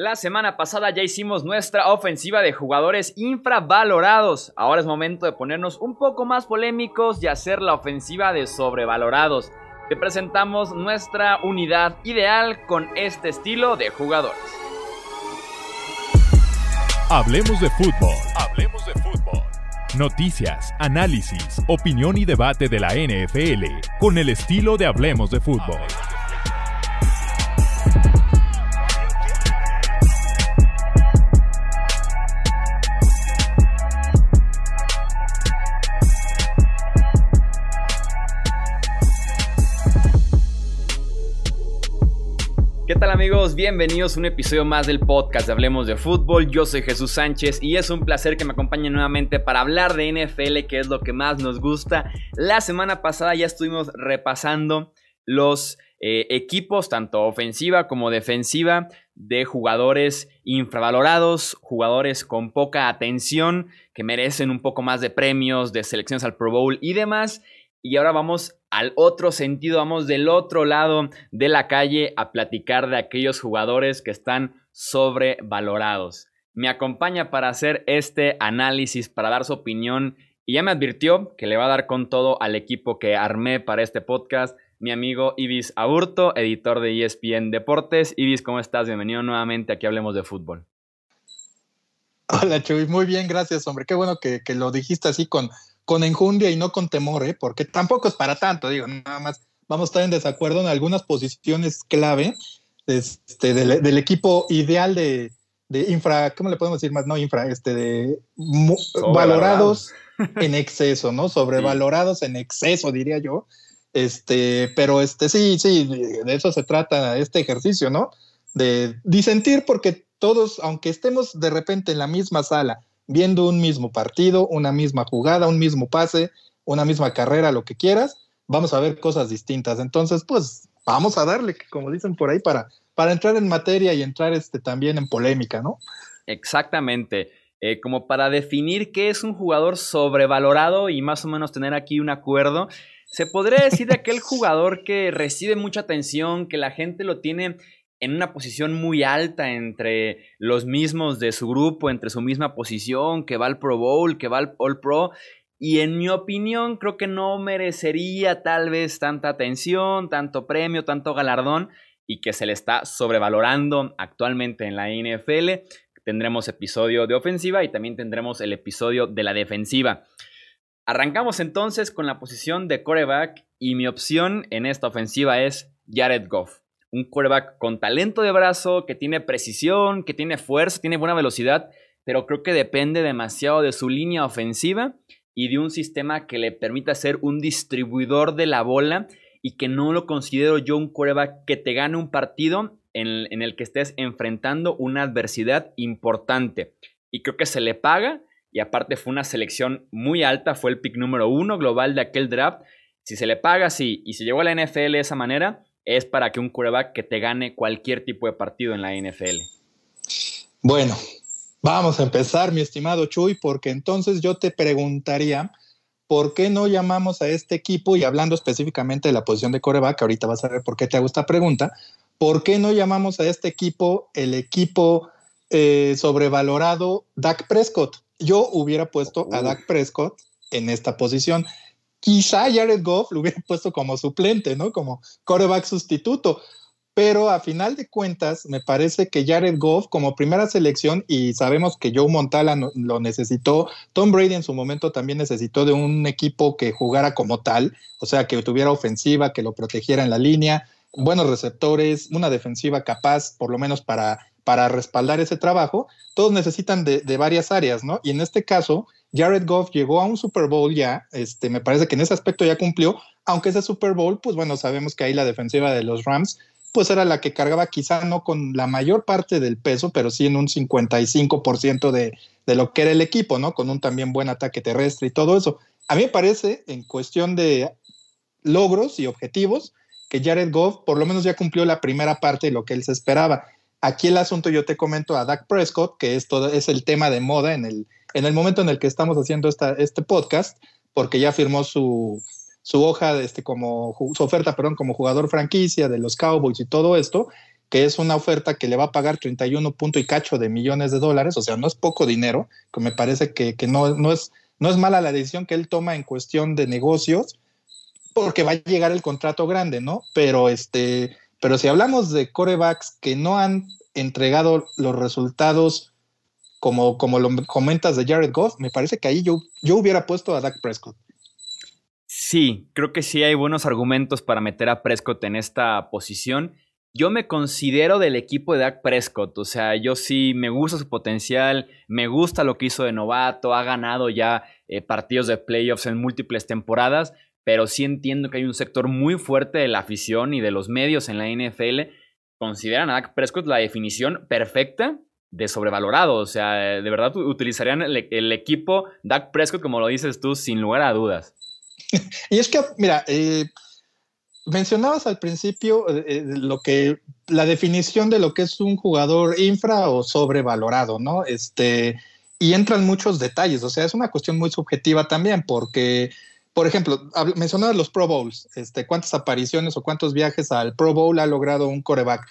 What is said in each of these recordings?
La semana pasada ya hicimos nuestra ofensiva de jugadores infravalorados. Ahora es momento de ponernos un poco más polémicos y hacer la ofensiva de sobrevalorados. Te presentamos nuestra unidad ideal con este estilo de jugadores. Hablemos de fútbol. Hablemos de fútbol. Noticias, análisis, opinión y debate de la NFL con el estilo de Hablemos de fútbol. Amigos? Bienvenidos a un episodio más del podcast de Hablemos de Fútbol. Yo soy Jesús Sánchez y es un placer que me acompañen nuevamente para hablar de NFL, que es lo que más nos gusta. La semana pasada ya estuvimos repasando los eh, equipos, tanto ofensiva como defensiva, de jugadores infravalorados, jugadores con poca atención, que merecen un poco más de premios, de selecciones al Pro Bowl y demás. Y ahora vamos al otro sentido, vamos del otro lado de la calle a platicar de aquellos jugadores que están sobrevalorados. Me acompaña para hacer este análisis, para dar su opinión y ya me advirtió que le va a dar con todo al equipo que armé para este podcast, mi amigo Ibis Aburto, editor de ESPN Deportes. Ibis, ¿cómo estás? Bienvenido nuevamente aquí Hablemos de Fútbol. Hola Chuy, muy bien, gracias hombre. Qué bueno que, que lo dijiste así con, con enjundia y no con temor, ¿eh? porque tampoco es para tanto, digo, nada más vamos a estar en desacuerdo en algunas posiciones clave este, del, equipo ideal de, infra, ¿cómo le podemos decir más? No infra, este, de valorados en exceso, ¿no? Sobrevalorados en exceso, diría yo. Este, pero este, sí, sí, de eso se trata este ejercicio, ¿no? De disentir porque todos, aunque estemos de repente en la misma sala, viendo un mismo partido, una misma jugada, un mismo pase, una misma carrera, lo que quieras, vamos a ver cosas distintas. Entonces, pues vamos a darle, como dicen por ahí, para, para entrar en materia y entrar este, también en polémica, ¿no? Exactamente. Eh, como para definir qué es un jugador sobrevalorado y más o menos tener aquí un acuerdo, se podría decir de aquel jugador que recibe mucha atención, que la gente lo tiene en una posición muy alta entre los mismos de su grupo, entre su misma posición, que va al Pro Bowl, que va al All Pro. Y en mi opinión creo que no merecería tal vez tanta atención, tanto premio, tanto galardón y que se le está sobrevalorando actualmente en la NFL. Tendremos episodio de ofensiva y también tendremos el episodio de la defensiva. Arrancamos entonces con la posición de coreback y mi opción en esta ofensiva es Jared Goff un quarterback con talento de brazo, que tiene precisión, que tiene fuerza, tiene buena velocidad, pero creo que depende demasiado de su línea ofensiva y de un sistema que le permita ser un distribuidor de la bola y que no lo considero yo un quarterback que te gane un partido en, en el que estés enfrentando una adversidad importante. Y creo que se le paga y aparte fue una selección muy alta, fue el pick número uno global de aquel draft. Si se le paga así y se llegó a la NFL de esa manera, es para que un quarterback que te gane cualquier tipo de partido en la NFL. Bueno, vamos a empezar, mi estimado Chuy, porque entonces yo te preguntaría, ¿por qué no llamamos a este equipo, y hablando específicamente de la posición de coreback, ahorita vas a ver por qué te hago esta pregunta, ¿por qué no llamamos a este equipo el equipo eh, sobrevalorado Dak Prescott? Yo hubiera puesto a Dak Prescott en esta posición. Quizá Jared Goff lo hubiera puesto como suplente, ¿no? Como coreback sustituto. Pero a final de cuentas, me parece que Jared Goff como primera selección, y sabemos que Joe Montala lo necesitó, Tom Brady en su momento también necesitó de un equipo que jugara como tal, o sea, que tuviera ofensiva, que lo protegiera en la línea, buenos receptores, una defensiva capaz, por lo menos para, para respaldar ese trabajo. Todos necesitan de varias áreas, ¿no? Y en este caso, Jared Goff llegó a un Super Bowl ya, este, me parece que en ese aspecto ya cumplió, aunque ese Super Bowl, pues bueno, sabemos que ahí la defensiva de los Rams, pues era la que cargaba quizá no con la mayor parte del peso, pero sí en un 55% de, de lo que era el equipo, ¿no? Con un también buen ataque terrestre y todo eso. A mí me parece, en cuestión de logros y objetivos, que Jared Goff por lo menos ya cumplió la primera parte de lo que él se esperaba. Aquí el asunto yo te comento a Dak Prescott, que esto es el tema de moda en el, en el momento en el que estamos haciendo esta, este podcast, porque ya firmó su, su hoja, de este, como, su oferta, perdón, como jugador franquicia de los Cowboys y todo esto. que es una oferta que le va a pagar 31 punto y cacho de millones de dólares, o sea, no es poco dinero, que me parece que, no, no, es, no es mala la decisión que él toma en cuestión de negocios, porque va a llegar el contrato grande, ¿no? Pero este, pero si hablamos de corebacks que no han entregado los resultados como, como lo comentas de Jared Goff, me parece que ahí yo, yo hubiera puesto a Dak Prescott. Sí, creo que sí hay buenos argumentos para meter a Prescott en esta posición. Yo me considero del equipo de Dak Prescott, o sea, yo sí me gusta su potencial, me gusta lo que hizo de novato, ha ganado ya eh, partidos de playoffs en múltiples temporadas, pero sí entiendo que hay un sector muy fuerte de la afición y de los medios en la NFL consideran a Dak Prescott la definición perfecta de sobrevalorado. O sea, de verdad utilizarían el, equipo Dak Prescott, como lo dices tú, sin lugar a dudas. y es que, mira, eh, mencionabas al principio eh, eh, lo que la definición de lo que es un jugador infra o sobrevalorado, ¿no? Este, y entran muchos detalles, o sea, es una cuestión muy subjetiva también, porque, por ejemplo, mencionabas los Pro Bowls, este, cuántas apariciones o cuántos viajes al Pro Bowl ha logrado un coreback,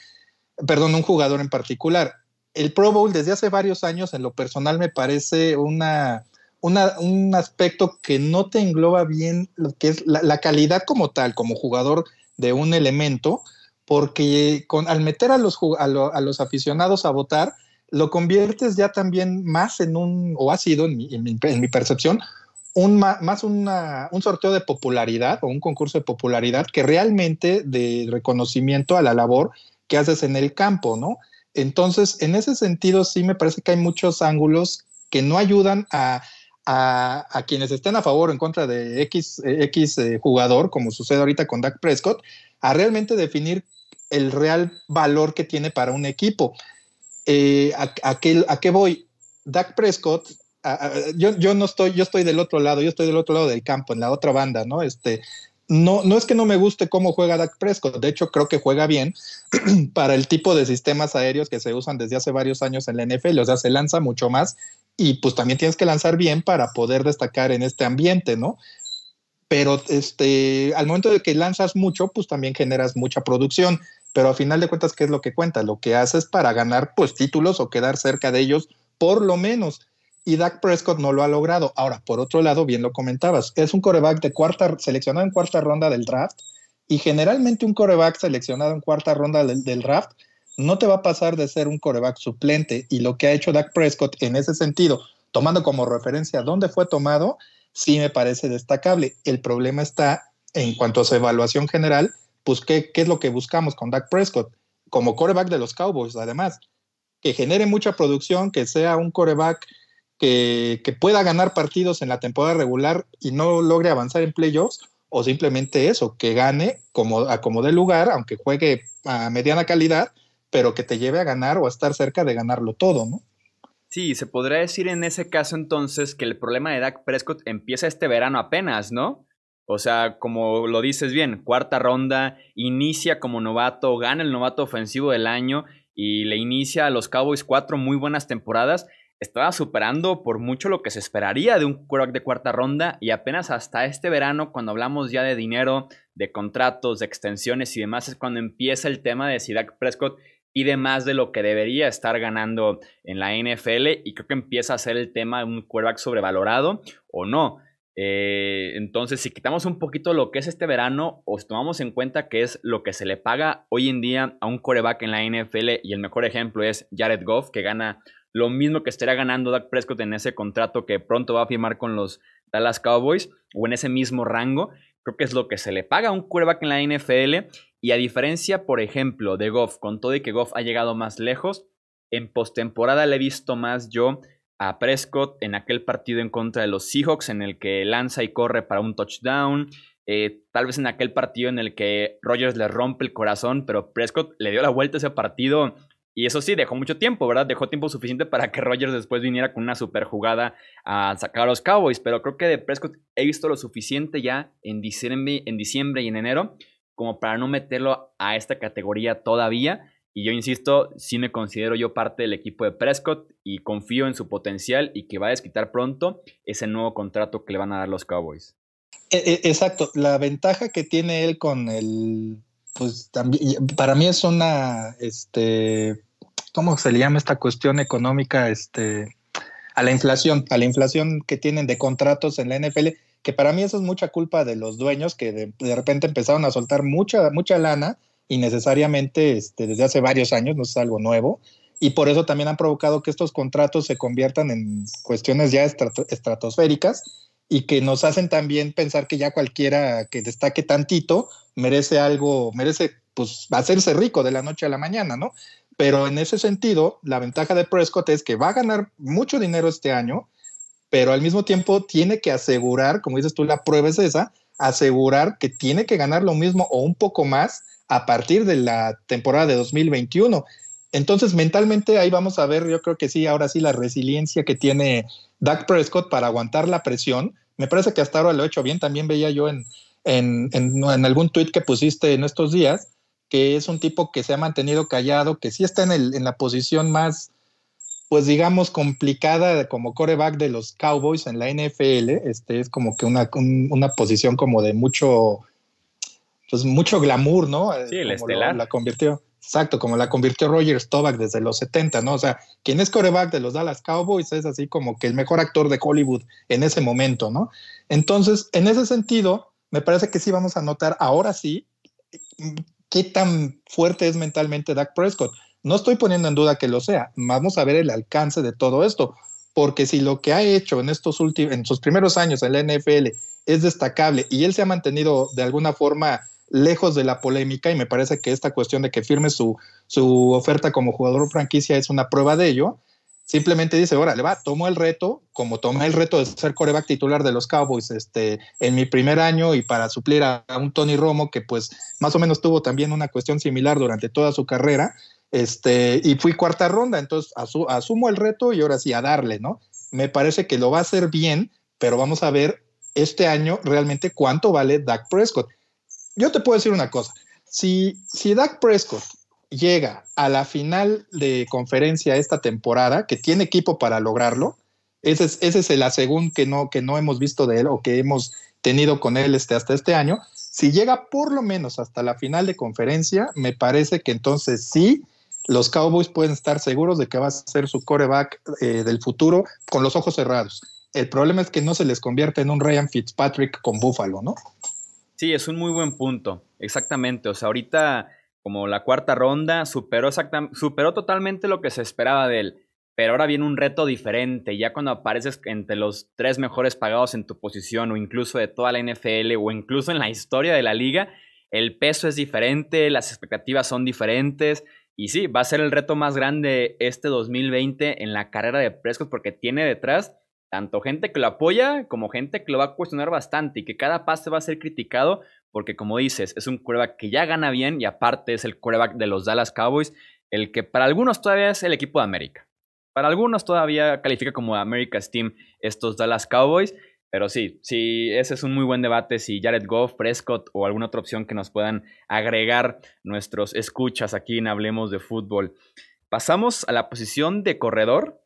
perdón, un jugador en particular el Pro Bowl desde hace varios años, en lo personal, me parece una, un aspecto que no te engloba bien lo que es la, calidad como tal, como jugador de un elemento, porque con, al meter a los, a, los aficionados a votar, lo conviertes ya también más en un, o ha sido en mi, percepción, un, más un sorteo de popularidad o un concurso de popularidad que realmente de reconocimiento a la labor que haces en el campo, ¿no? Entonces, en ese sentido, sí me parece que hay muchos ángulos que no ayudan a, quienes estén a favor o en contra de X, X eh, jugador, como sucede ahorita con Dak Prescott, a realmente definir el real valor que tiene para un equipo. Eh, a, qué, voy? Dak Prescott, yo, yo, no estoy, yo estoy del otro lado, yo estoy del otro lado del campo, en la otra banda, ¿no? Este, no, no es que no me guste cómo juega Dak Prescott, de hecho creo que juega bien para el tipo de sistemas aéreos que se usan desde hace varios años en la NFL, o sea, se lanza mucho más y pues también tienes que lanzar bien para poder destacar en este ambiente, ¿no? Pero este, al momento de que lanzas mucho, pues también generas mucha producción, pero a final de cuentas, ¿qué es lo que cuenta? Lo que haces para ganar pues títulos o quedar cerca de ellos, por lo menos y Dak Prescott no lo ha logrado. Ahora, por otro lado, bien lo comentabas, es un coreback de cuarta, seleccionado en cuarta ronda del draft y generalmente un coreback seleccionado en cuarta ronda del, draft no te va a pasar de ser un coreback suplente y lo que ha hecho Dak Prescott en ese sentido, tomando como referencia dónde fue tomado, sí me parece destacable. El problema está en cuanto a su evaluación general, pues qué, qué es lo que buscamos con Dak Prescott como coreback de los Cowboys, además, que genere mucha producción, que sea un coreback que, pueda ganar partidos en la temporada regular y no logre avanzar en playoffs, o simplemente eso, que gane como, a como de lugar, aunque juegue a mediana calidad, pero que te lleve a ganar o a estar cerca de ganarlo todo, ¿no? Sí, se podría decir en ese caso entonces que el problema de Dak Prescott empieza este verano apenas, ¿no? O sea, como lo dices bien, cuarta ronda, inicia como novato, gana el novato ofensivo del año y le inicia a los Cowboys cuatro muy buenas temporadas estaba superando por mucho lo que se esperaría de un quarterback de cuarta ronda y apenas hasta este verano, cuando hablamos ya de dinero, de contratos, de extensiones y demás, es cuando empieza el tema de si Dak Prescott pide más de lo que debería estar ganando en la NFL y creo que empieza a ser el tema de un quarterback sobrevalorado o no. Eh, entonces, si quitamos un poquito lo que es este verano, o tomamos en cuenta que es lo que se le paga hoy en día a un quarterback en la NFL, y el mejor ejemplo es Jared Goff, que gana lo mismo que estaría ganando Dak Prescott en ese contrato que pronto va a firmar con los Dallas Cowboys o en ese mismo rango. Creo que es lo que se le paga a un quarterback en la NFL. Y a diferencia, por ejemplo, de Goff, con todo y que Goff ha llegado más lejos, en postemporada le he visto más yo a Prescott en aquel partido en contra de los Seahawks, en el que lanza y corre para un touchdown. Eh, tal vez en aquel partido en el que Rogers le rompe el corazón, pero Prescott le dio la vuelta a ese partido y eso sí, dejó mucho tiempo, ¿verdad? Dejó tiempo suficiente para que Rogers después viniera con una super jugada a sacar a los Cowboys. Pero creo que de Prescott he visto lo suficiente ya en diciembre, en diciembre y en enero como para no meterlo a esta categoría todavía. Y yo insisto, sí me considero yo parte del equipo de Prescott y confío en su potencial y que va a desquitar pronto ese nuevo contrato que le van a dar los Cowboys. E, e, exacto, la ventaja que tiene él con el pues también, para mí es una, este, ¿cómo se le llama esta cuestión económica? Este, a la inflación, a la inflación que tienen de contratos en la NFL, que para mí eso es mucha culpa de los dueños que de, repente empezaron a soltar mucha, mucha lana innecesariamente este, desde hace varios años, no es algo nuevo, y por eso también han provocado que estos contratos se conviertan en cuestiones ya estratosféricas y que nos hacen también pensar que ya cualquiera que destaque tantito merece algo, merece pues hacerse rico de la noche a la mañana, ¿no? Pero en ese sentido, la ventaja de Prescott es que va a ganar mucho dinero este año, pero al mismo tiempo tiene que asegurar, como dices tú, la prueba es esa, asegurar que tiene que ganar lo mismo o un poco más a partir de la temporada de 2021. Entonces, mentalmente ahí vamos a ver, yo creo que sí, ahora sí, la resiliencia que tiene Dak Prescott para aguantar la presión. Me parece que hasta ahora lo he hecho bien. También veía yo en, en, algún tuit que pusiste en estos días que es un tipo que se ha mantenido callado, que sí está en, el, en la posición más, pues digamos, complicada como coreback de los Cowboys en la NFL. Este es como que una, una posición como de mucho, pues mucho glamour, ¿no? Sí, el estelar. la convirtió. Exacto, como la convirtió Roger Staubach desde los 70, ¿no? O sea, quien es coreback de los Dallas Cowboys es así como que el mejor actor de Hollywood en ese momento, ¿no? Entonces, en ese sentido, me parece que sí vamos a notar ahora sí qué tan fuerte es mentalmente Dak Prescott. No estoy poniendo en duda que lo sea, vamos a ver el alcance de todo esto, porque si lo que ha hecho en estos últimos, en sus primeros años en la NFL es destacable y él se ha mantenido de alguna forma lejos de la polémica y me parece que esta cuestión de que firme su, su oferta como jugador franquicia es una prueba de ello. Simplemente dice, órale, va, tomo el reto, como tomé el reto de ser coreback titular de los Cowboys este, en mi primer año y para suplir a, un Tony Romo que pues más o menos tuvo también una cuestión similar durante toda su carrera, este, y fui cuarta ronda, entonces asumo el reto y ahora sí a darle, ¿no? Me parece que lo va a hacer bien, pero vamos a ver este año realmente cuánto vale Dak Prescott yo te puedo decir una cosa. Si, si Dak Prescott llega a la final de conferencia esta temporada, que tiene equipo para lograrlo, ese es, ese es que no, que no hemos visto de él o que hemos tenido con él este, hasta este año. Si llega por lo menos hasta la final de conferencia, me parece que entonces sí, los Cowboys pueden estar seguros de que va a ser su coreback eh, del futuro con los ojos cerrados. El problema es que no se les convierte en un Ryan Fitzpatrick con Buffalo, ¿no? Sí, es un muy buen punto. Exactamente. O sea, ahorita, como la cuarta ronda, superó, superó totalmente lo que se esperaba de él. Pero ahora viene un reto diferente. Ya cuando apareces entre los tres mejores pagados en tu posición, o incluso de toda la NFL, o incluso en la historia de la liga, el peso es diferente, las expectativas son diferentes. Y sí, va a ser el reto más grande este 2020 en la carrera de Prescott porque tiene detrás tanto gente que lo apoya como gente que lo va a cuestionar bastante y que cada pase va a ser criticado porque como dices, es un quarterback que ya gana bien y aparte es el quarterback de los Dallas Cowboys, el que para algunos todavía es el equipo de América. Para algunos todavía califica como America's Team estos Dallas Cowboys, pero sí, sí, ese es un muy buen debate si Jared Goff, Prescott o alguna otra opción que nos puedan agregar nuestros escuchas aquí en Hablemos de Fútbol. Pasamos a la posición de corredor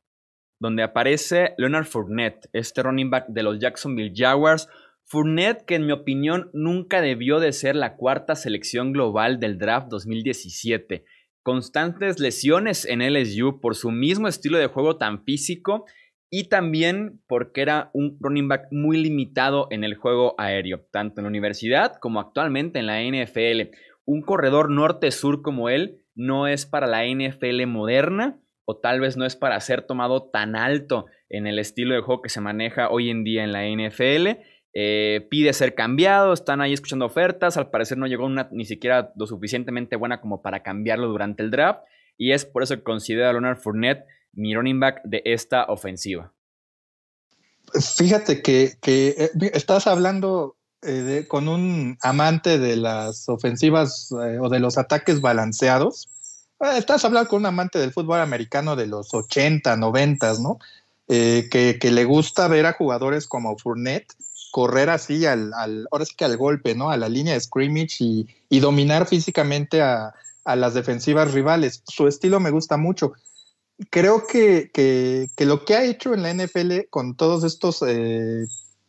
donde aparece Leonard Fournette, este running back de los Jacksonville Jaguars. Fournette, que en mi opinión nunca debió de ser la cuarta selección global del draft 2017. Constantes lesiones en LSU por su mismo estilo de juego tan físico y también porque era un running back muy limitado en el juego aéreo, tanto en la universidad como actualmente en la NFL. Un corredor norte-sur como él no es para la NFL moderna o tal vez no es para ser tomado tan alto en el estilo de juego que se maneja hoy en día en la NFL. Eh, pide ser cambiado, están ahí escuchando ofertas, al parecer no llegó una ni siquiera lo suficientemente buena como para cambiarlo durante el draft y es por eso que considero a Leonard Fournette mi running back de esta ofensiva. Fíjate que, eh, estás hablando eh, con un amante de las ofensivas o de los ataques balanceados estás hablando con un amante del fútbol americano de los 80, 90, ¿no? Que, le gusta ver a jugadores como Fournette correr así al, ahora sí que al golpe, ¿no? A la línea de scrimmage y, dominar físicamente a, las defensivas rivales. Su estilo me gusta mucho. Creo que, lo que ha hecho en la NFL con todos estos, eh,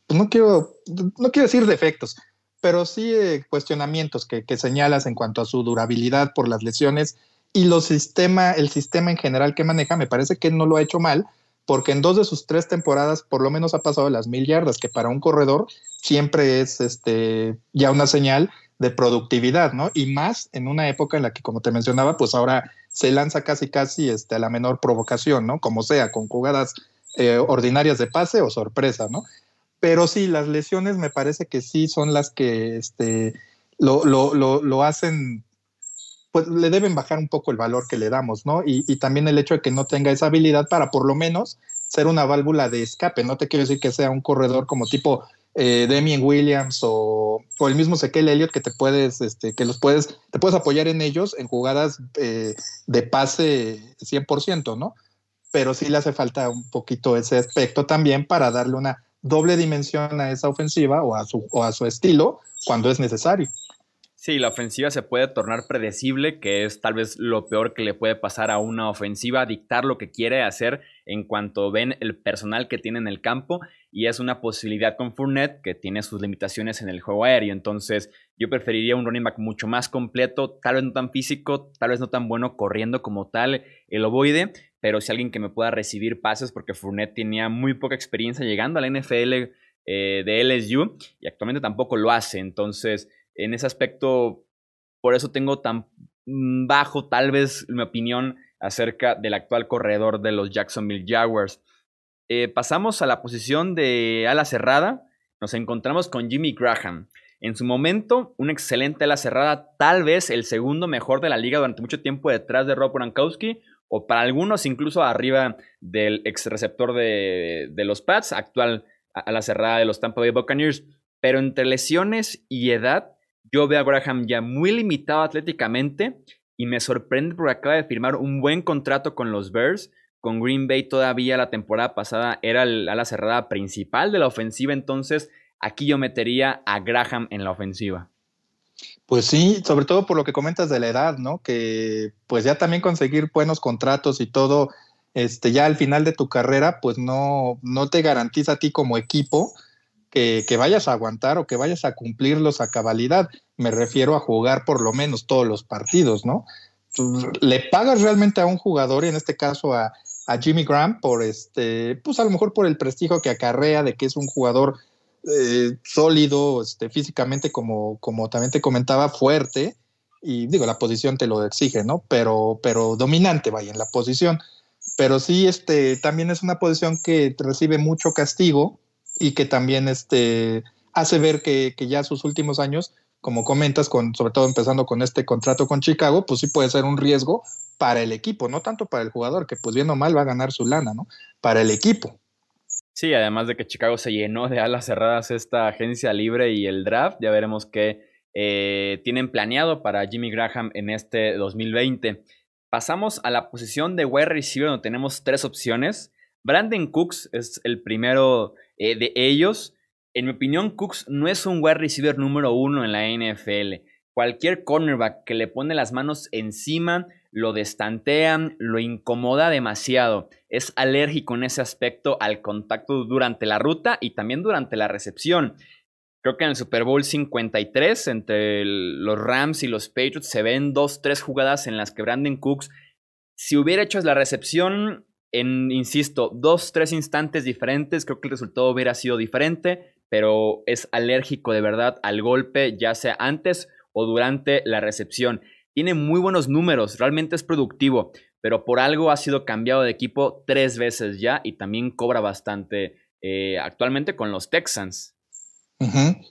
pues no, quiero, no quiero decir defectos, pero sí eh, cuestionamientos que, que, señalas en cuanto a su durabilidad por las lesiones y los sistema, el sistema en general que maneja, me parece que no lo ha hecho mal, porque en dos de sus tres temporadas por lo menos ha pasado las mil yardas, que para un corredor siempre es este, ya una señal de productividad, ¿no? Y más en una época en la que, como te mencionaba, pues ahora se lanza casi casi este, a la menor provocación, ¿no? Como sea, con jugadas eh, ordinarias de pase o sorpresa, ¿no? Pero sí, las lesiones me parece que sí son las que este, lo, lo, lo, lo hacen pues le deben bajar un poco el valor que le damos, ¿no? Y, también el hecho de que no tenga esa habilidad para por lo menos ser una válvula de escape. No te quiero decir que sea un corredor como tipo eh, Damien Williams o, el mismo Sequel Elliott que te puedes, este, que los puedes, te puedes apoyar en ellos en jugadas eh, de pase 100%, ¿no? Pero sí le hace falta un poquito ese aspecto también para darle una doble dimensión a esa ofensiva o a su, o a su estilo cuando es necesario. Sí, la ofensiva se puede tornar predecible, que es tal vez lo peor que le puede pasar a una ofensiva, dictar lo que quiere hacer en cuanto ven el personal que tiene en el campo y es una posibilidad con Fournette que tiene sus limitaciones en el juego aéreo. Entonces, yo preferiría un running back mucho más completo, tal vez no tan físico, tal vez no tan bueno corriendo como tal el ovoide, pero si alguien que me pueda recibir pases porque Fournette tenía muy poca experiencia llegando a la NFL eh, de LSU y actualmente tampoco lo hace. Entonces, en ese aspecto, por eso tengo tan bajo tal vez mi opinión acerca del actual corredor de los Jacksonville Jaguars. Eh, pasamos a la posición de ala cerrada. Nos encontramos con Jimmy Graham. En su momento, un excelente ala cerrada, tal vez el segundo mejor de la liga durante mucho tiempo detrás de Rob Gronkowski, o para algunos incluso arriba del ex receptor de, de los Pats, actual ala cerrada de los Tampa Bay Buccaneers. Pero entre lesiones y edad, yo veo a Graham ya muy limitado atléticamente y me sorprende porque acaba de firmar un buen contrato con los Bears. Con Green Bay todavía la temporada pasada era la cerrada principal de la ofensiva, entonces aquí yo metería a Graham en la ofensiva. Pues sí, sobre todo por lo que comentas de la edad, ¿no? Que pues ya también conseguir buenos contratos y todo, este, ya al final de tu carrera, pues no, no te garantiza a ti como equipo que, vayas a aguantar o que vayas a cumplirlos a cabalidad. Me refiero a jugar por lo menos todos los partidos, ¿no? Le pagas realmente a un jugador, en este caso a, Jimmy Graham, por este, pues a lo mejor por el prestigio que acarrea de que es un jugador eh, sólido, este, físicamente, como, como también te comentaba, fuerte, y digo, la posición te lo exige, ¿no? Pero, pero dominante, vaya, en la posición. Pero sí, este, también es una posición que recibe mucho castigo y que también este, hace ver que, que, ya sus últimos años, como comentas, con, sobre todo empezando con este contrato con Chicago, pues sí puede ser un riesgo para el equipo, no tanto para el jugador, que pues bien mal va a ganar su lana, ¿no? Para el equipo. Sí, además de que Chicago se llenó de alas cerradas esta agencia libre y el draft, ya veremos qué eh, tienen planeado para Jimmy Graham en este 2020. Pasamos a la posición de wide receiver donde tenemos tres opciones. Brandon Cooks es el primero eh, de ellos. En mi opinión, Cooks no es un wide receiver número uno en la NFL. Cualquier cornerback que le pone las manos encima lo destantean, lo incomoda demasiado. Es alérgico en ese aspecto al contacto durante la ruta y también durante la recepción. Creo que en el Super Bowl 53, entre los Rams y los Patriots, se ven dos, tres jugadas en las que Brandon Cooks, si hubiera hecho la recepción, en, insisto, dos, tres instantes diferentes, creo que el resultado hubiera sido diferente, pero es alérgico de verdad al golpe, ya sea antes o durante la recepción. Tiene muy buenos números, realmente es productivo, pero por algo ha sido cambiado de equipo tres veces ya y también cobra bastante eh, actualmente con los Texans.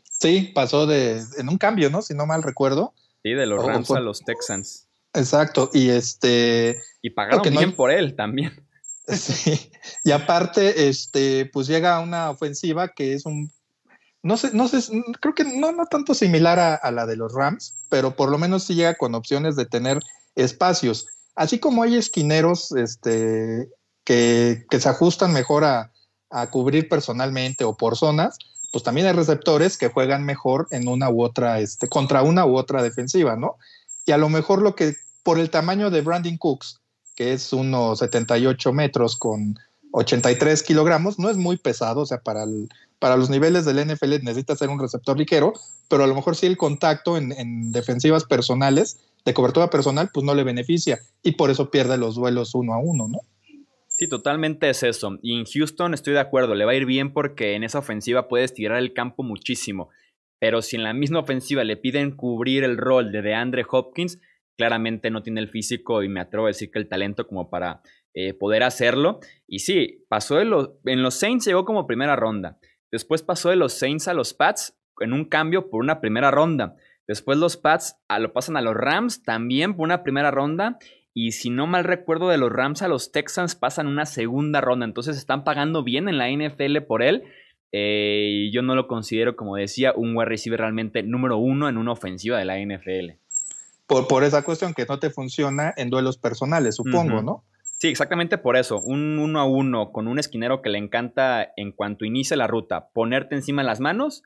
Sí, pasó de en un cambio, ¿no? Si no mal recuerdo. Sí, de los Rams a los Texans. Exacto, y este. Y pagaron bien por él también. Sí, y aparte, este, pues llega una ofensiva que es un, no sé, no sé, creo que no, no tanto similar a, la de los Rams, pero por lo menos sí llega con opciones de tener espacios. Así como hay esquineros este, que, que se ajustan mejor a, a, cubrir personalmente o por zonas, pues también hay receptores que juegan mejor en una u otra, este, contra una u otra defensiva, ¿no? Y a lo mejor lo que, por el tamaño de Brandon Cooks, que es unos 78 metros con, 83 kilogramos, no es muy pesado, o sea, para, para los niveles del NFL necesita ser un receptor ligero, pero a lo mejor sí el contacto en, defensivas personales, de cobertura personal, pues no le beneficia y por eso pierde los duelos uno a uno, ¿no? Sí, totalmente es eso. Y en Houston estoy de acuerdo, le va a ir bien porque en esa ofensiva puede estirar el campo muchísimo. Pero si en la misma ofensiva le piden cubrir el rol de DeAndre Hopkins, claramente no tiene el físico y me atrevo a decir que el talento como para eh, poder hacerlo. Y sí, pasó de los, en los Saints llegó como primera ronda. Después pasó de los Saints a los Pats en un cambio por una primera ronda. Después los Pats a, lo pasan a los Rams también por una primera ronda. Y si no mal recuerdo, de los Rams a los Texans pasan una segunda ronda. Entonces están pagando bien en la NFL por él. Eh, y yo no lo considero, como decía, un wide receiver realmente número uno en una ofensiva de la NFL. Por, por esa cuestión que no te funciona en duelos personales, supongo, ¿no? Sí, exactamente por eso. Un uno a uno con un esquinero que le encanta en cuanto inicia la ruta ponerte encima de las manos,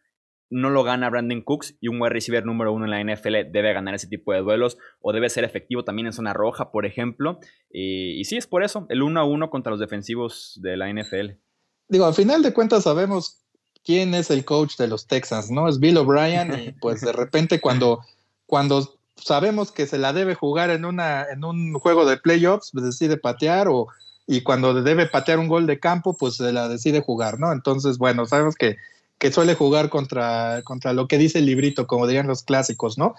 no lo gana Brandon Cooks y un wide receiver número uno en la NFL debe ganar ese tipo de duelos o debe ser efectivo también en zona roja, por ejemplo. Y, sí, es por eso, el uno a uno contra los defensivos de la NFL. Digo, al final de cuentas sabemos quién es el coach de los Texans, ¿no? Es Bill O'Brien y pues de repente cuando, cuando sabemos que se la debe jugar en, una, en un juego de playoffs, pues decide patear o y cuando debe patear un gol de campo, pues se la decide jugar, ¿no? Entonces, bueno, sabemos que, que suele jugar contra, contra lo que dice el librito, como dirían los clásicos, ¿no?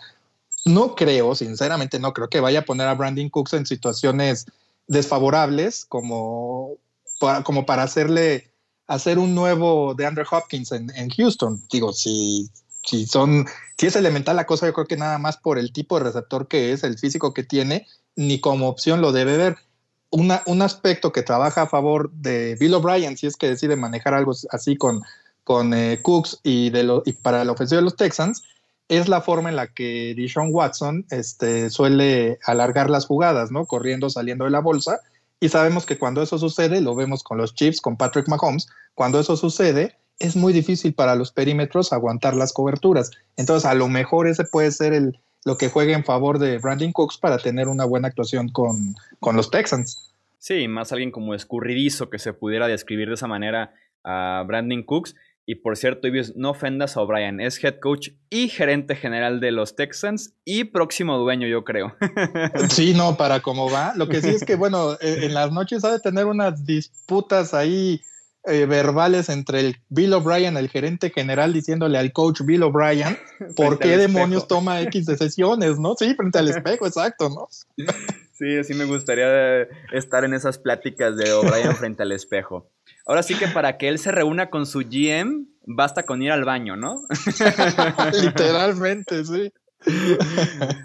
No creo, sinceramente, no creo que vaya a poner a Brandon Cooks en situaciones desfavorables como para, como para hacerle hacer un nuevo de Andrew Hopkins en, en Houston. Digo, si, si son, si es elemental la cosa, yo creo que nada más por el tipo de receptor que es, el físico que tiene, ni como opción lo debe ver. Una, un aspecto que trabaja a favor de Bill O'Brien, si es que decide manejar algo así con, con eh, Cooks y, de lo, y para la ofensiva de los Texans, es la forma en la que Deshaun Watson este, suele alargar las jugadas, ¿no? Corriendo, saliendo de la bolsa. Y sabemos que cuando eso sucede, lo vemos con los Chiefs, con Patrick Mahomes, cuando eso sucede, es muy difícil para los perímetros aguantar las coberturas. Entonces, a lo mejor ese puede ser el, lo que juegue en favor de Brandon Cooks para tener una buena actuación con, con los Texans. Sí, más alguien como escurridizo que se pudiera describir de esa manera a Brandon Cooks. Y por cierto, no ofendas a O'Brien, es head coach y gerente general de los Texans y próximo dueño, yo creo. Sí, no, para cómo va. Lo que sí es que, bueno, en las noches ha de tener unas disputas ahí eh, verbales entre el Bill O'Brien, el gerente general, diciéndole al coach Bill O'Brien por qué demonios toma X de sesiones, ¿no? Sí, frente al espejo, exacto, ¿no? Sí, así me gustaría estar en esas pláticas de O'Brien frente al espejo. Ahora sí que para que él se reúna con su GM, basta con ir al baño, ¿no? Literalmente, sí.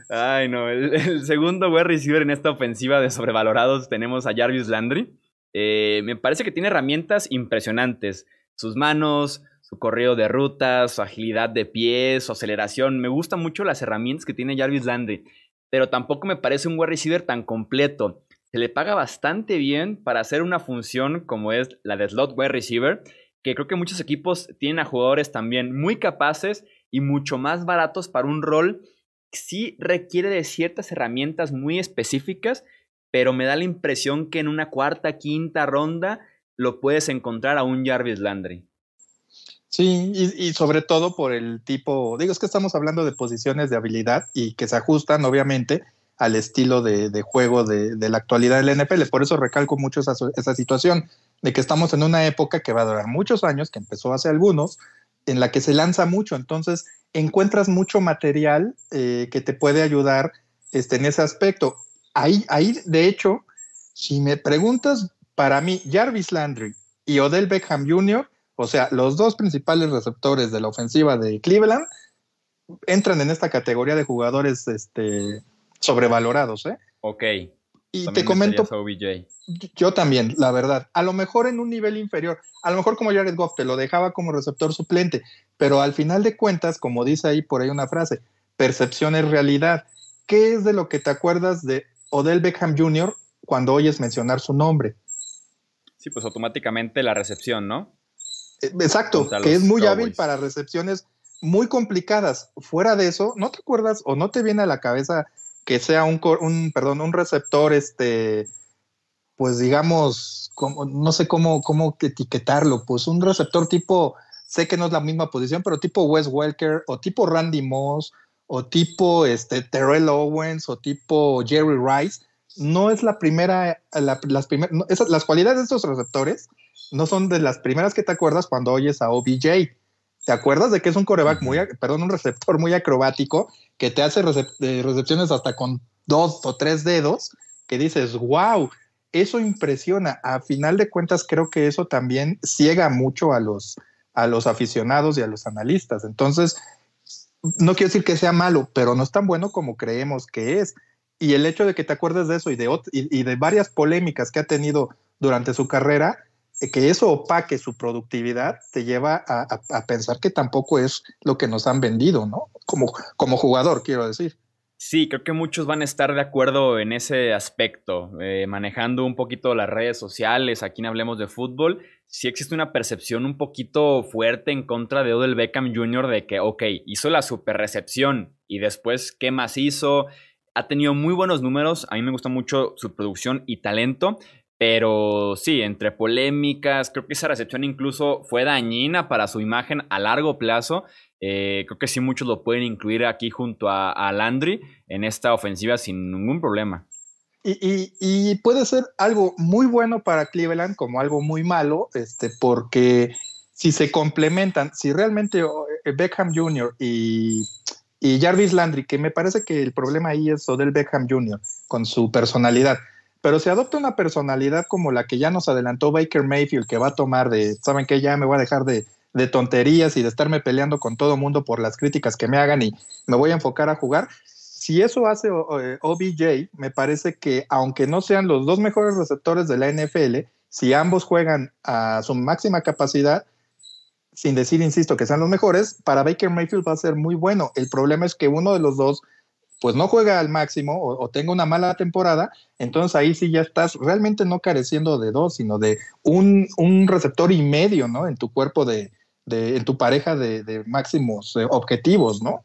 Ay, no. El, el segundo wide receiver en esta ofensiva de sobrevalorados tenemos a Jarvis Landry. Eh, me parece que tiene herramientas impresionantes. Sus manos, su correo de rutas, su agilidad de pies, su aceleración. Me gustan mucho las herramientas que tiene Jarvis Landry. Pero tampoco me parece un wide receiver tan completo. Se le paga bastante bien para hacer una función como es la de slot wide receiver. Que creo que muchos equipos tienen a jugadores también muy capaces y mucho más baratos para un rol que sí requiere de ciertas herramientas muy específicas pero me da la impresión que en una cuarta, quinta ronda lo puedes encontrar a un Jarvis Landry. Sí, y, sobre todo por el tipo, digo, es que estamos hablando de posiciones de habilidad y que se ajustan obviamente al estilo de, juego de, la actualidad del NFL. Por eso recalco mucho esa, situación de que estamos en una época que va a durar muchos años, que empezó hace algunos, en la que se lanza mucho. Entonces, encuentras mucho material eh, que te puede ayudar este, en ese aspecto ahí, ahí, de hecho, si me preguntas, para mí, Jarvis Landry y Odell Beckham Jr., o sea, los dos principales receptores de la ofensiva de Cleveland, entran en esta categoría de jugadores este, sobrevalorados. ¿eh? Ok. Y te comento, yo también, la verdad, a lo mejor en un nivel inferior, a lo mejor como Jared Goff te lo dejaba como receptor suplente, pero al final de cuentas, como dice ahí por ahí una frase, percepción es realidad. ¿Qué es de lo que te acuerdas de Odell Beckham Jr. cuando oyes mencionar su nombre. Sí, pues automáticamente la recepción, ¿no? Eh, exacto, que es muy hábil para recepciones muy complicadas. Fuera de eso, ¿no te acuerdas o no te viene a la cabeza que sea un, perdón, un receptor este, pues digamos, como, no sé cómo, cómo etiquetarlo, pues un receptor tipo, sé que no es la misma posición, pero tipo Wes Welker o tipo Randy Moss o tipo este, Terrell Owens o tipo Jerry Rice, no es la primera, las, primeras, las cualidades de estos receptores no son de las primeras que te acuerdas cuando oyes a OBJ. ¿Te acuerdas de que es un coreback muy, perdón, un receptor muy acrobático que te hace recepciones hasta con dos o tres dedos que dices, wow, eso impresiona. A final de cuentas, creo que eso también ciega mucho a los, a los aficionados y a los analistas. Entonces, no quiero decir que sea malo, pero no es tan bueno como creemos que es. Y el hecho de que te acuerdes de eso y de, y de varias polémicas que ha tenido durante su carrera, eh, que eso opaque su productividad, te lleva a, pensar que tampoco es lo que nos han vendido, ¿no? Como, como jugador, quiero decir. Sí, creo que muchos van a estar de acuerdo en ese aspecto, eh, manejando un poquito las redes sociales, aquí en Hablemos de Fútbol, sí existe una percepción un poquito fuerte en contra de Odell Beckham Jr. de que, ok, hizo la super recepción y después, ¿qué más hizo? Ha tenido muy buenos números, a mí me gusta mucho su producción y talento, pero sí, entre polémicas, creo que esa recepción incluso fue dañina para su imagen a largo plazo. Eh, creo que sí muchos lo pueden incluir aquí junto a, Landry en esta ofensiva sin ningún problema. Y, puede ser algo muy bueno para Cleveland como algo muy malo, este, porque si se complementan, si realmente eh, Beckham Jr. y, y Jarvis Landry, que me parece que el problema ahí es Odell Beckham Jr. con su personalidad, pero si adopta una personalidad como la que ya nos adelantó Baker Mayfield, que va a tomar de, ¿saben qué? Ya me voy a dejar de, tonterías y de estarme peleando con todo mundo por las críticas que me hagan y me voy a enfocar a jugar. Si eso hace OBJ, me parece que aunque no sean los dos mejores receptores de la NFL, si ambos juegan a su máxima capacidad, sin decir, insisto, que sean los mejores, para Baker Mayfield va a ser muy bueno. El problema es que uno de los dos pues no juega al máximo o, tenga una mala temporada, entonces ahí sí ya estás realmente no careciendo de dos, sino de un, receptor y medio, ¿no? En tu cuerpo de, en tu pareja de, máximos eh, objetivos, ¿no?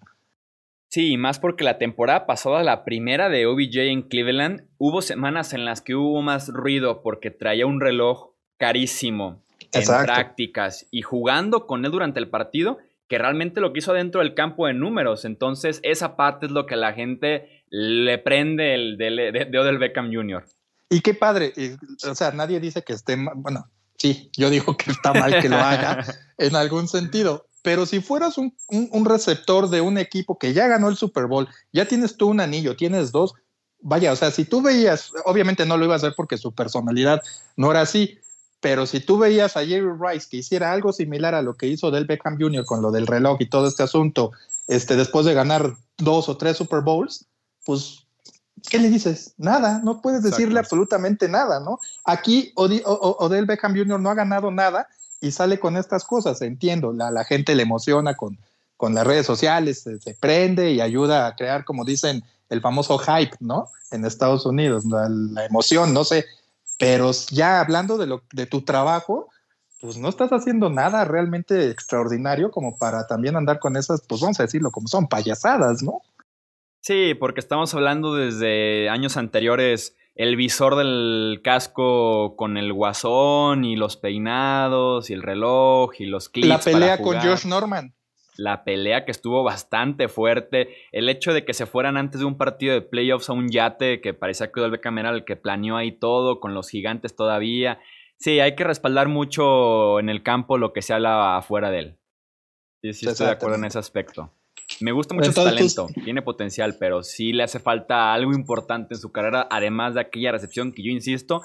Sí, más porque la temporada pasada, la primera de OBJ en Cleveland, hubo semanas en las que hubo más ruido porque traía un reloj carísimo en prácticas y jugando con él durante el partido, que realmente lo que hizo dentro del campo de números. Entonces, esa parte es lo que la gente le prende el de, de, Odell Beckham Jr. Y qué padre, o sea, nadie dice que esté, bueno, sí, yo digo que está mal que lo haga en algún sentido, pero si fueras un, un, receptor de un equipo que ya ganó el Super Bowl, ya tienes tú un anillo, tienes dos, vaya, o sea, si tú veías, obviamente no lo iba a hacer porque su personalidad no era así, pero si tú veías a Jerry Rice que hiciera algo similar a lo que hizo Del Beckham Jr. con lo del reloj y todo este asunto, este, después de ganar dos o tres Super Bowls, pues, ¿qué le dices? Nada, no puedes decirle absolutamente nada, ¿no? Aquí Odell Beckham Jr. no ha ganado nada y sale con estas cosas, entiendo, la, la gente le emociona con, con las redes sociales, se, prende y ayuda a crear, como dicen, el famoso hype, ¿no? En Estados Unidos, la emoción, no sé, pero ya hablando de, lo, de tu trabajo, pues no estás haciendo nada realmente extraordinario como para también andar con esas, pues vamos a decirlo como son, payasadas, ¿no? Sí, porque estamos hablando desde años anteriores, el visor del casco con el guasón y los peinados y el reloj y los clips. La pelea con Josh Norman la pelea que estuvo bastante fuerte, el hecho de que se fueran antes de un partido de playoffs a un yate que parecía que Odell Beckham era el que planeó ahí todo, con los gigantes todavía. Sí, hay que respaldar mucho en el campo lo que se habla afuera de él. Sí, sí estoy de acuerdo en ese aspecto. Me gusta mucho su talento, tiene potencial, pero sí le hace falta algo importante en su carrera, además de aquella recepción que yo insisto,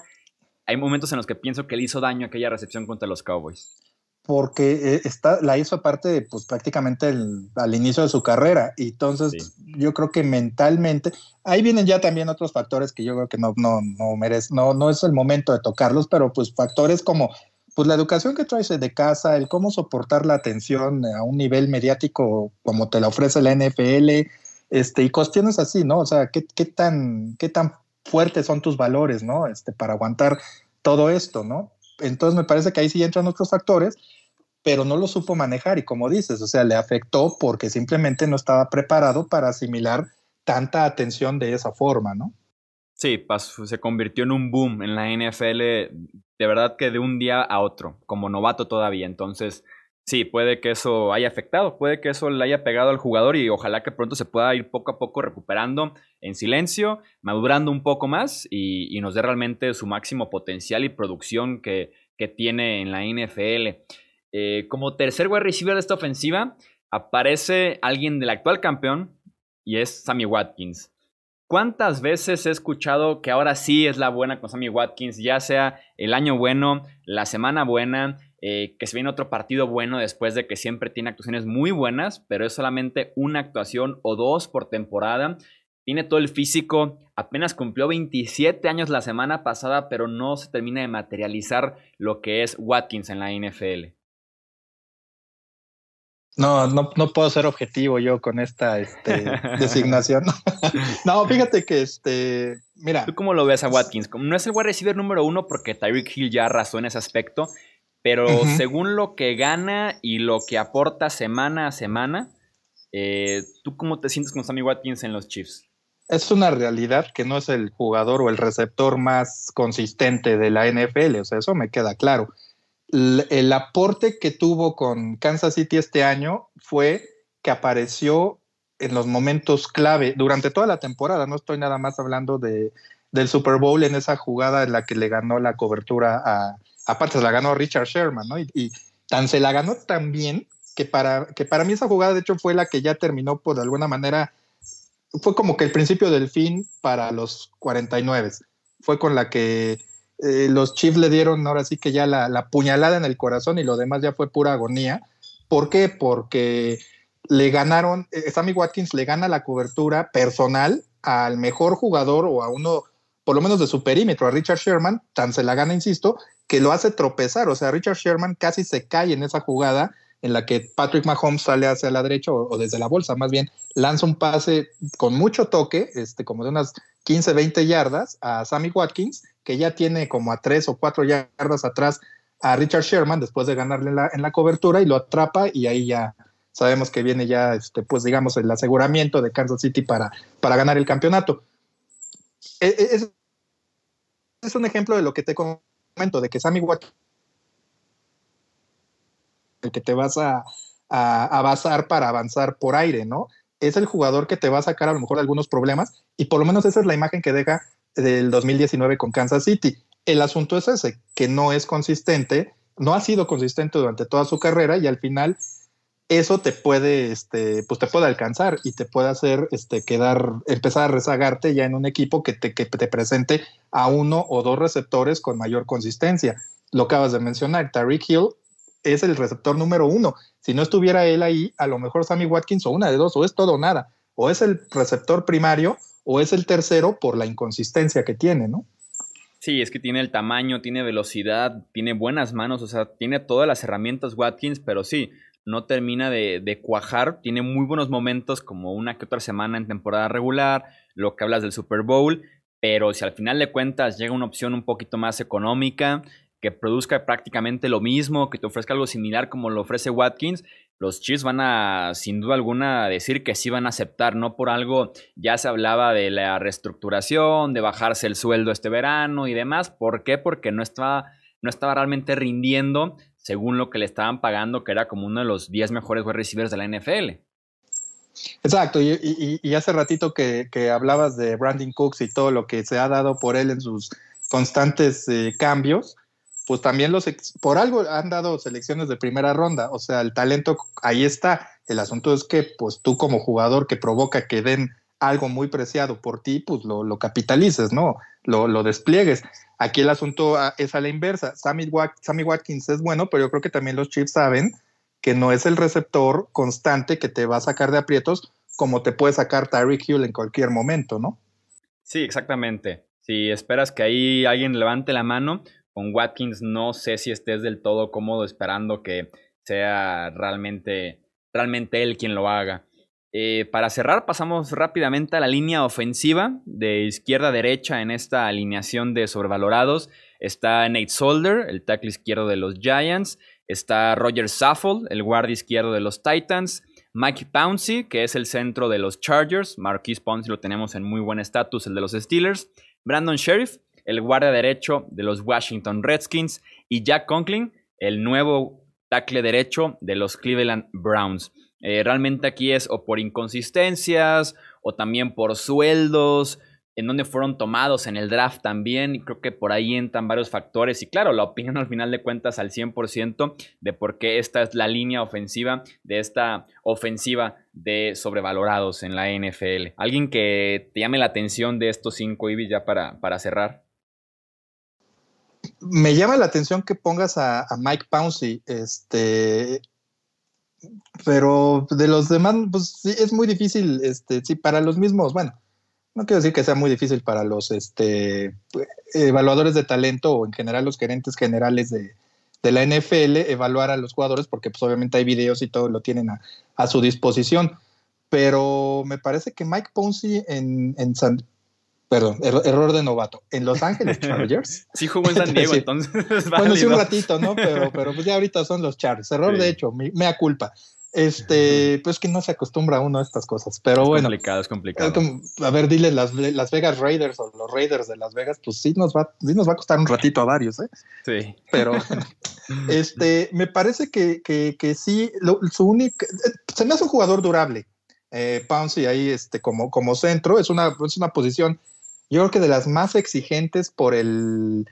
hay momentos en los que pienso que le hizo daño aquella recepción contra los Cowboys porque eh, está, la hizo aparte, pues prácticamente al inicio de su carrera. Y entonces yo creo que mentalmente, ahí vienen ya también otros factores que yo creo que no, no, no merece, no, no es el momento de tocarlos, pero pues factores como pues la educación que traes de casa, el cómo soportar la atención a un nivel mediático como te la ofrece la NFL, este, y cuestiones así, ¿no? O sea, ¿qué, qué tan, qué tan fuertes son tus valores, ¿no? Este, para aguantar todo esto, ¿no? Entonces me parece que ahí sí entran otros factores, pero no lo supo manejar y como dices, o sea, le afectó porque simplemente no estaba preparado para asimilar tanta atención de esa forma, ¿no? Sí, se convirtió en un boom en la NFL, de verdad que de un día a otro, como novato todavía. Entonces, sí, puede que eso haya afectado, puede que eso le haya pegado al jugador y ojalá que pronto se pueda ir poco a poco recuperando en silencio, madurando un poco más y, nos dé realmente su máximo potencial y producción que, tiene en la NFL. Eh, como tercer wide receiver de esta ofensiva, aparece alguien del actual campeón y es Sammy Watkins. ¿Cuántas veces he escuchado que ahora sí es la buena con Sammy Watkins, ya sea el año bueno, la semana buena, eh, que se viene otro partido bueno después de que siempre tiene actuaciones muy buenas, pero es solamente una actuación o dos por temporada? Tiene todo el físico, apenas cumplió 27 años la semana pasada, pero no se termina de materializar lo que es Watkins en la NFL. No, no, no puedo ser objetivo yo con esta este, designación. no, fíjate que este, mira. ¿Tú cómo lo ves a Watkins? No es el wide receiver número uno porque Tyreek Hill ya arrasó en ese aspecto, pero según lo que gana y lo que aporta semana a semana, eh, ¿tú cómo te sientes con Sammy Watkins en los Chiefs? Es una realidad que no es el jugador o el receptor más consistente de la NFL, o sea, eso me queda claro el aporte que tuvo con Kansas City este año fue que apareció en los momentos clave durante toda la temporada. No estoy nada más hablando de, del Super Bowl en esa jugada en la que le ganó la cobertura a, aparte se la ganó Richard Sherman, ¿no? Y, tan se la ganó tan bien que para, que para mí esa jugada de hecho fue la que ya terminó por de alguna manera, fue como que el principio del fin para los 49. Fue con la que eh, los Chiefs le dieron ahora sí que ya la, puñalada en el corazón y lo demás ya fue pura agonía. ¿Por qué? Porque le ganaron, eh, Sammy Watkins le gana la cobertura personal al mejor jugador o a uno, por lo menos de su perímetro, a Richard Sherman, tan se la gana, insisto, que lo hace tropezar. O sea, Richard Sherman casi se cae en esa jugada en la que Patrick Mahomes sale hacia la derecha o, desde la bolsa, más bien, lanza un pase con mucho toque, este, como de unas 15, 20 yardas a Sammy Watkins, que ya tiene como a 3 o 4 yardas atrás a Richard Sherman después de ganarle en la, cobertura y lo atrapa y ahí ya sabemos que viene ya, este, pues digamos, el aseguramiento de Kansas City para, para ganar el campeonato. E, e, es, es un ejemplo de lo que te comento, de que Sammy Watkins que te vas a, a, basar para avanzar por aire, ¿no? Es el jugador que te va a sacar a lo mejor algunos problemas y por lo menos esa es la imagen que deja del 2019 con Kansas City. El asunto es ese, que no es consistente, no ha sido consistente durante toda su carrera y al final eso te puede, este, pues te puede alcanzar y te puede hacer este, quedar, empezar a rezagarte ya en un equipo que te, que te presente a uno o dos receptores con mayor consistencia. Lo acabas de mencionar, Tariq Hill es el receptor número uno. Si no estuviera él ahí, a lo mejor Sammy Watkins o una de dos, o es todo o nada. O es el receptor primario o es el tercero por la inconsistencia que tiene, ¿no? Sí, es que tiene el tamaño, tiene velocidad, tiene buenas manos, o sea, tiene todas las herramientas Watkins, pero sí, no termina de, de, cuajar. Tiene muy buenos momentos, como una que otra semana en temporada regular, lo que hablas del Super Bowl, pero si al final de cuentas llega una opción un poquito más económica, que produzca prácticamente lo mismo, que te ofrezca algo similar como lo ofrece Watkins, los Chiefs van a, sin duda alguna, decir que sí van a aceptar, no por algo, ya se hablaba de la reestructuración, de bajarse el sueldo este verano y demás. ¿Por qué? Porque no estaba, no estaba realmente rindiendo según lo que le estaban pagando, que era como uno de los 10 mejores wide receivers de la NFL. Exacto, y, hace ratito que, hablabas de Brandon Cooks y todo lo que se ha dado por él en sus constantes eh, cambios, pues también los, por algo han dado selecciones de primera ronda, o sea, el talento ahí está. El asunto es que, pues tú como jugador que provoca que den algo muy preciado por ti, pues lo, capitalices, ¿no? Lo, despliegues. Aquí el asunto ah, es a la inversa. Sammy, Watkins es bueno, pero yo creo que también los Chiefs saben que no es el receptor constante que te va a sacar de aprietos como te puede sacar Tyreek Hill en cualquier momento, ¿no? Sí, exactamente. Si esperas que ahí alguien levante la mano, con Watkins no sé si estés del todo cómodo esperando que sea realmente, realmente él quien lo haga. Eh, para cerrar, pasamos rápidamente a la línea ofensiva de izquierda a derecha en esta alineación de sobrevalorados. Está Nate Solder, el tackle izquierdo de los Giants. Está Roger Saffold, el guardia izquierdo de los Titans. Mike Pouncey, que es el centro de los Chargers. Marquise Pouncey lo tenemos en muy buen estatus, el de los Steelers. Brandon Sheriff, el guardia derecho de los Washington Redskins. Y Jack Conklin, el nuevo tackle derecho de los Cleveland Browns. Eh, realmente aquí es o por inconsistencias o también por sueldos en dónde fueron tomados en el draft también. Y creo que por ahí entran varios factores. Y claro, la opinión al final de cuentas al 100% de por qué esta es la línea ofensiva de esta ofensiva de sobrevalorados en la NFL. ¿Alguien que te llame la atención de estos cinco Ibis ya para, para cerrar? Me llama la atención que pongas a, Mike Pouncey, este, pero de los demás, pues sí, es muy difícil, este, sí, para los mismos, bueno, no quiero decir que sea muy difícil para los este, evaluadores de talento o en general los gerentes generales de, la NFL evaluar a los jugadores porque pues obviamente hay videos y todo lo tienen a, su disposición. Pero me parece que Mike Ponzi en, en San... Perdón, error de novato. En Los Ángeles Chargers. sí jugó en San Diego, entonces. bueno, sí un ratito, ¿no? Pero, pero pues ya ahorita son los Chargers. Error de hecho, me, mea culpa. Este, pues que no se acostumbra uno a estas cosas, pero es bueno. Complicado, es complicado. a ver, dile las, las Vegas Raiders o los Raiders de Las Vegas, pues sí nos va, sí nos va a costar un ratito a varios, ¿eh? Sí. Pero, este, me parece que, que, que sí, su única, se me hace un jugador durable. Eh, Pouncy ahí, este, como, como centro, es una, es una posición, yo creo que de las más exigentes por el,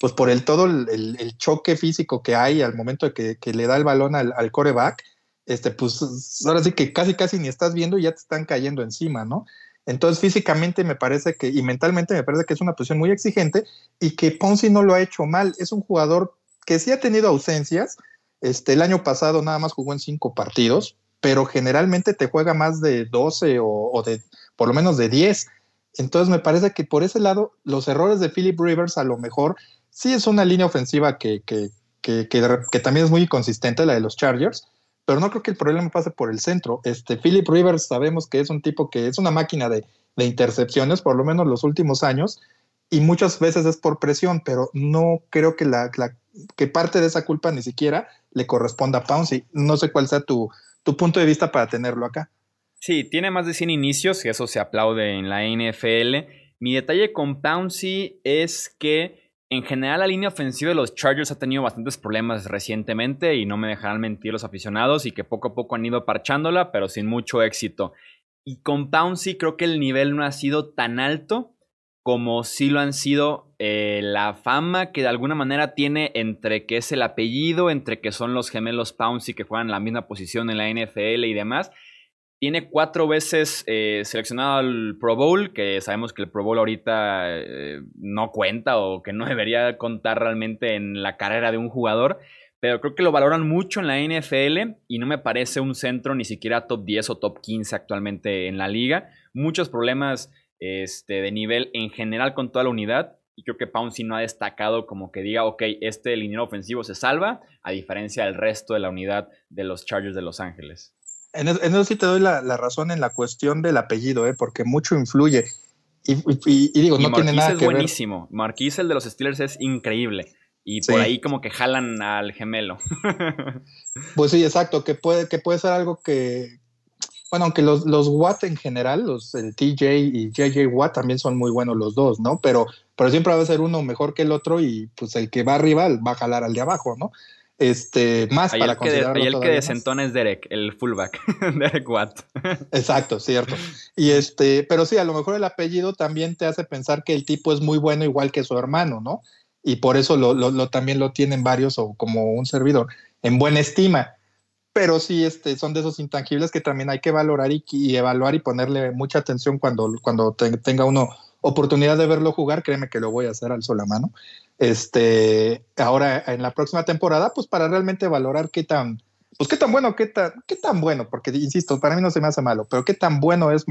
pues por el todo el, choque físico que hay al momento de que, le da el balón al, al coreback este, pues ahora sí que casi, casi ni estás viendo y ya te están cayendo encima, ¿no? Entonces físicamente me parece que, y mentalmente me parece que es una posición muy exigente y que Ponzi no lo ha hecho mal. Es un jugador que sí ha tenido ausencias. Este, el año pasado nada más jugó en cinco partidos, pero generalmente te juega más de 12 o, de por lo menos de 10. Entonces me parece que por ese lado los errores de Philip Rivers a lo mejor sí es una línea ofensiva que, que, que, que también es muy consistente, la de los Chargers, pero no creo que el problema pase por el centro. Este, Philip Rivers sabemos que es un tipo que es una máquina de, intercepciones, por lo menos los últimos años, y muchas veces es por presión, pero no creo que, la, que parte de esa culpa ni siquiera le corresponda a Pouncy. No sé cuál sea tu, tu punto de vista para tenerlo acá. Sí, tiene más de 100 inicios y eso se aplaude en la NFL. Mi detalle con Pouncy es que en general, la línea ofensiva de los Chargers ha tenido bastantes problemas recientemente y no me dejarán mentir los aficionados y que poco a poco han ido parchándola, pero sin mucho éxito. Y con Pouncy creo que el nivel no ha sido tan alto como sí lo han sido eh, la fama que de alguna manera tiene entre que es el apellido, entre que son los gemelos Pouncy que juegan la misma posición en la NFL y demás. Tiene cuatro veces eh, seleccionado al Pro Bowl, que sabemos que el Pro Bowl ahorita eh, no cuenta o que no debería contar realmente en la carrera de un jugador. Pero creo que lo valoran mucho en la NFL y no me parece un centro ni siquiera top 10 o top 15 actualmente en la liga. Muchos problemas este, de nivel en general con toda la unidad. Y creo que Pouncy no ha destacado como que diga, ok, este liniero ofensivo se salva, a diferencia del resto de la unidad de los Chargers de Los Ángeles. En eso, sí te doy la, razón en la cuestión del apellido, ¿eh? porque mucho influye. Y, digo, no tiene nada es buenísimo. Marquise, el de los Steelers, es increíble. Y por ahí como que jalan al gemelo. pues sí, exacto, que puede, que puede ser algo que, bueno, aunque los, los Watt en general, los el TJ y JJ Watt también son muy buenos los dos, ¿no? Pero, pero siempre va a ser uno mejor que el otro y pues el que va arriba va a jalar al de abajo, ¿no? Este, más para el que, el que desentona es Derek, el fullback, Derek Watt. Exacto, cierto. Y este, pero sí, a lo mejor el apellido también te hace pensar que el tipo es muy bueno igual que su hermano, ¿no? Y por eso lo, lo, también lo tienen varios o como un servidor en buena estima. Pero sí, este, son de esos intangibles que también hay que valorar y, y evaluar y ponerle mucha atención cuando, cuando tenga uno oportunidad de verlo jugar, créeme que lo voy a hacer al sola mano. Este, ahora en la próxima temporada, pues para realmente valorar qué tan, pues qué tan bueno, qué tan, qué tan bueno, porque insisto, para mí no se me hace malo, pero qué tan bueno es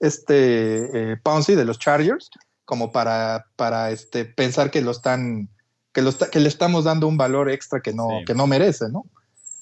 este eh, Pouncy de los Chargers como para, para este, pensar que lo están, que, lo que le estamos dando un valor extra que no, que no merece, ¿no?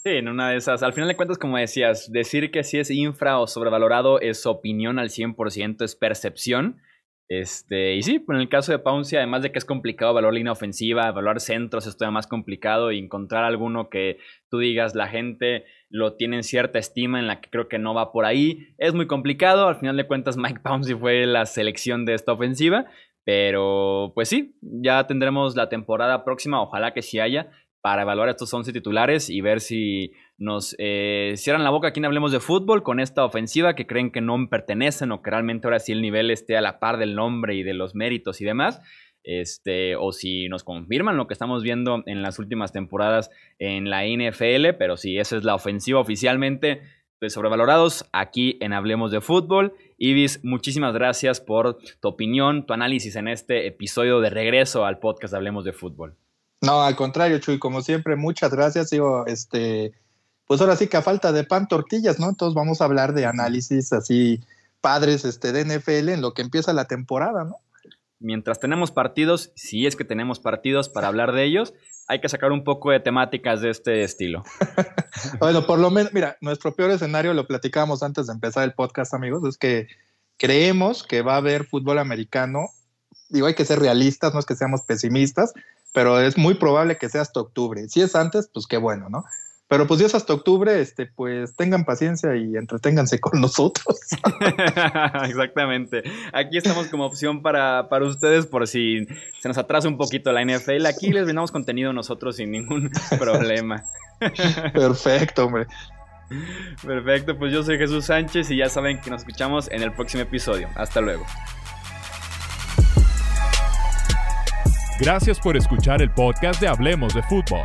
Sí, en una de esas. Al final de cuentas, como decías, decir que si es infra o sobrevalorado es opinión al 100%, es percepción. Este, y sí, en el caso de Pouncy, además de que es complicado evaluar línea ofensiva, evaluar centros, es más complicado y encontrar alguno que tú digas la gente lo tiene en cierta estima en la que creo que no va por ahí, es muy complicado. Al final de cuentas, Mike Pouncy fue la selección de esta ofensiva, pero pues sí, ya tendremos la temporada próxima, ojalá que sí haya, para evaluar estos 11 titulares y ver si nos eh, cierran la boca aquí en Hablemos de Fútbol con esta ofensiva que creen que no pertenecen o que realmente ahora sí el nivel esté a la par del nombre y de los méritos y demás. Este, o si nos confirman lo que estamos viendo en las últimas temporadas en la NFL, pero si esa es la ofensiva oficialmente de sobrevalorados aquí en Hablemos de Fútbol. Ibis, muchísimas gracias por tu opinión, tu análisis en este episodio de regreso al podcast Hablemos de Fútbol. No, al contrario, Chuy, como siempre, muchas gracias. Digo, este, pues ahora sí que a falta de pan, tortillas, ¿no? Entonces vamos a hablar de análisis así padres este, de NFL en lo que empieza la temporada, ¿no? Mientras tenemos partidos, si es que tenemos partidos para hablar de ellos, hay que sacar un poco de temáticas de este estilo. bueno, por lo menos, mira, nuestro peor escenario, lo platicábamos antes de empezar el podcast, amigos, es que creemos que va a haber fútbol americano. Digo, hay que ser realistas, no es que seamos pesimistas, pero es muy probable que sea hasta octubre. Si es antes, pues qué bueno, ¿no? Pero pues si es hasta octubre, este, pues tengan paciencia y entreténganse con nosotros. Exactamente. Aquí estamos como opción para, para, ustedes por si se nos atrasa un poquito la NFL. Aquí les brindamos contenido nosotros sin ningún problema. Perfecto, hombre. Perfecto, pues yo soy Jesús Sánchez y ya saben que nos escuchamos en el próximo episodio. Hasta luego. Gracias por escuchar el podcast de Hablemos de Fútbol.